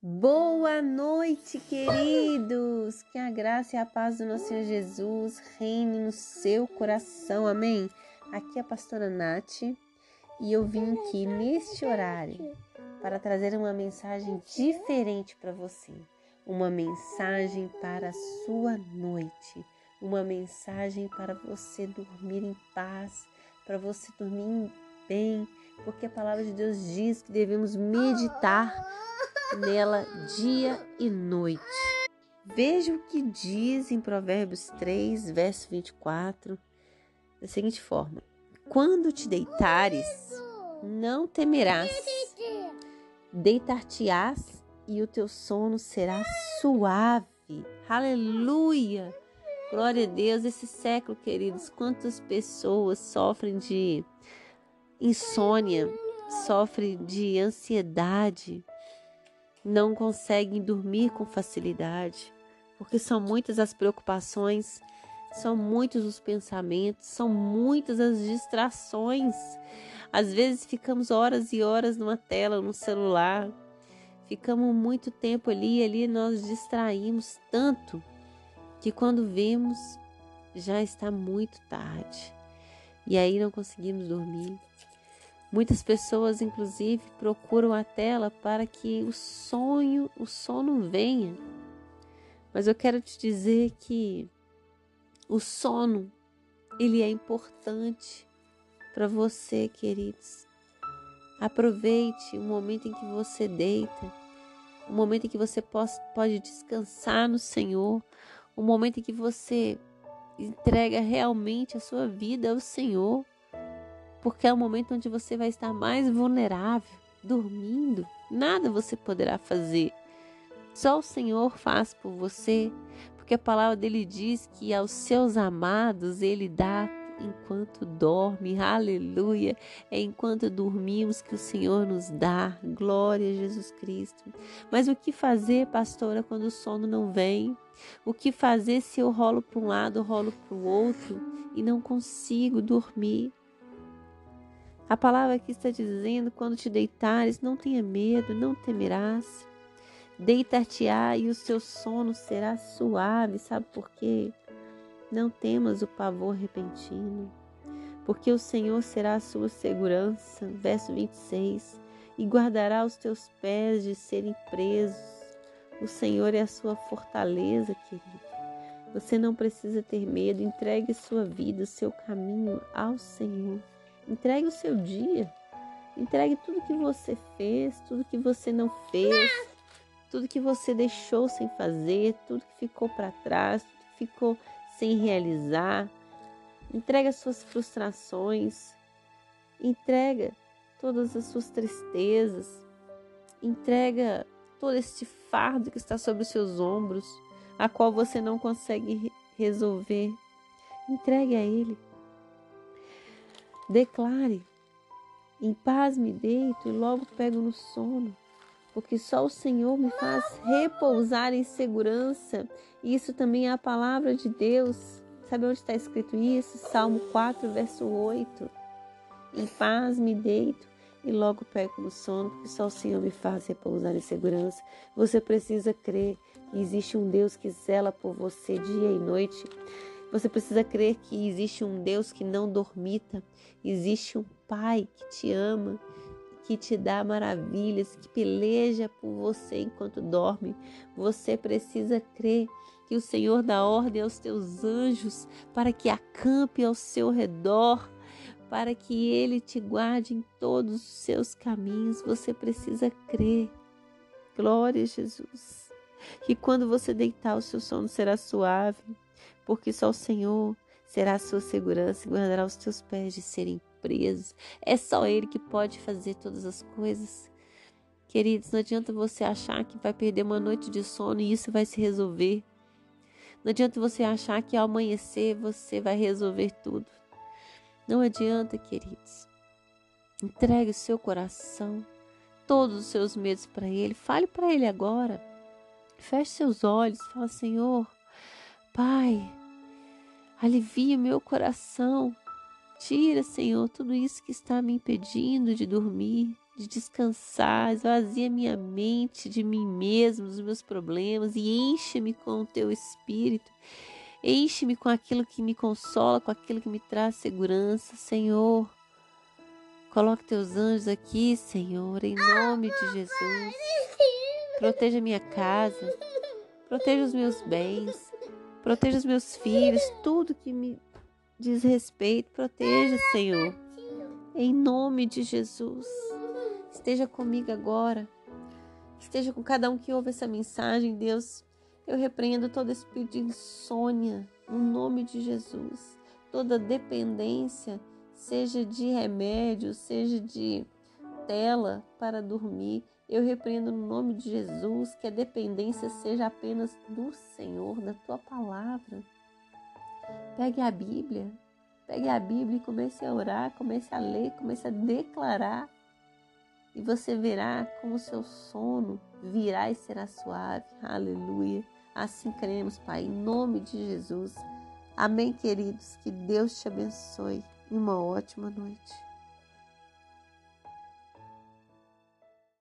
Boa noite, queridos! Que a graça e a paz do nosso Senhor Jesus reine no seu coração, amém? Aqui é a pastora Nath e eu vim aqui neste horário para trazer uma mensagem diferente para você. Uma mensagem para a sua noite, uma mensagem para você dormir em paz, para você dormir bem, porque a palavra de Deus diz que devemos meditar nela dia e noite. Veja o que diz em Provérbios 3, verso 24, da seguinte forma: Quando te deitares, não temerás, deitar-te-ás e o teu sono será suave. Aleluia! Glória a Deus, esse século, queridos, quantas pessoas sofrem de insônia, sofrem de ansiedade, não conseguem dormir com facilidade, porque são muitas as preocupações, são muitos os pensamentos, são muitas as distrações. Às vezes ficamos horas e horas numa tela, no celular, ficamos muito tempo ali, ali nós distraímos tanto que quando vemos já está muito tarde e aí não conseguimos dormir. Muitas pessoas, inclusive, procuram a tela para que o sonho, o sono venha. Mas eu quero te dizer que o sono, ele é importante para você, queridos. Aproveite o momento em que você deita, o momento em que você pode descansar no Senhor, o momento em que você entrega realmente a sua vida ao Senhor porque é o momento onde você vai estar mais vulnerável, dormindo. Nada você poderá fazer. Só o Senhor faz por você, porque a palavra dele diz que aos seus amados ele dá enquanto dorme. Aleluia! É enquanto dormimos que o Senhor nos dá. Glória a Jesus Cristo. Mas o que fazer, pastora, quando o sono não vem? O que fazer se eu rolo para um lado, rolo para o outro e não consigo dormir? A palavra aqui está dizendo: quando te deitares, não tenha medo, não temerás. Deitar-te-á e o seu sono será suave. Sabe por quê? Não temas o pavor repentino, porque o Senhor será a sua segurança. Verso 26. E guardará os teus pés de serem presos. O Senhor é a sua fortaleza, querido. Você não precisa ter medo. Entregue sua vida, seu caminho ao Senhor. Entregue o seu dia. Entregue tudo que você fez, tudo que você não fez, tudo que você deixou sem fazer, tudo que ficou para trás, tudo que ficou sem realizar. Entregue as suas frustrações. Entrega todas as suas tristezas. Entrega todo este fardo que está sobre os seus ombros, a qual você não consegue resolver. Entregue a Ele. Declare: Em paz me deito e logo pego no sono, porque só o Senhor me faz repousar em segurança. Isso também é a palavra de Deus. Sabe onde está escrito isso? Salmo 4, verso 8. Em paz me deito e logo pego no sono, porque só o Senhor me faz repousar em segurança. Você precisa crer que existe um Deus que zela por você dia e noite. Você precisa crer que existe um Deus que não dormita, existe um Pai que te ama, que te dá maravilhas, que peleja por você enquanto dorme. Você precisa crer que o Senhor dá ordem aos teus anjos para que acampe ao seu redor, para que ele te guarde em todos os seus caminhos. Você precisa crer. Glória a Jesus. Que quando você deitar, o seu sono será suave porque só o Senhor será a sua segurança e guardará os teus pés de serem presos. É só Ele que pode fazer todas as coisas. Queridos, não adianta você achar que vai perder uma noite de sono e isso vai se resolver. Não adianta você achar que ao amanhecer você vai resolver tudo. Não adianta, queridos. Entregue o seu coração, todos os seus medos para Ele. Fale para Ele agora. Feche seus olhos. Fala, Senhor, Pai, alivia meu coração. Tira, Senhor, tudo isso que está me impedindo de dormir, de descansar, esvazia minha mente de mim mesmo, dos meus problemas e enche-me com o teu espírito. Enche-me com aquilo que me consola, com aquilo que me traz segurança, Senhor. Coloque teus anjos aqui, Senhor, em nome de Jesus. Proteja minha casa, proteja os meus bens, proteja os meus filhos, tudo que me diz respeito, proteja, Senhor. Em nome de Jesus. Esteja comigo agora. Esteja com cada um que ouve essa mensagem, Deus. Eu repreendo todo espírito de insônia, no nome de Jesus. Toda dependência, seja de remédio, seja de tela para dormir, eu repreendo no nome de Jesus que a dependência seja apenas do Senhor, da tua palavra. Pegue a Bíblia, pegue a Bíblia e comece a orar, comece a ler, comece a declarar. E você verá como o seu sono virá e será suave. Aleluia. Assim cremos, Pai, em nome de Jesus. Amém, queridos. Que Deus te abençoe e uma ótima noite.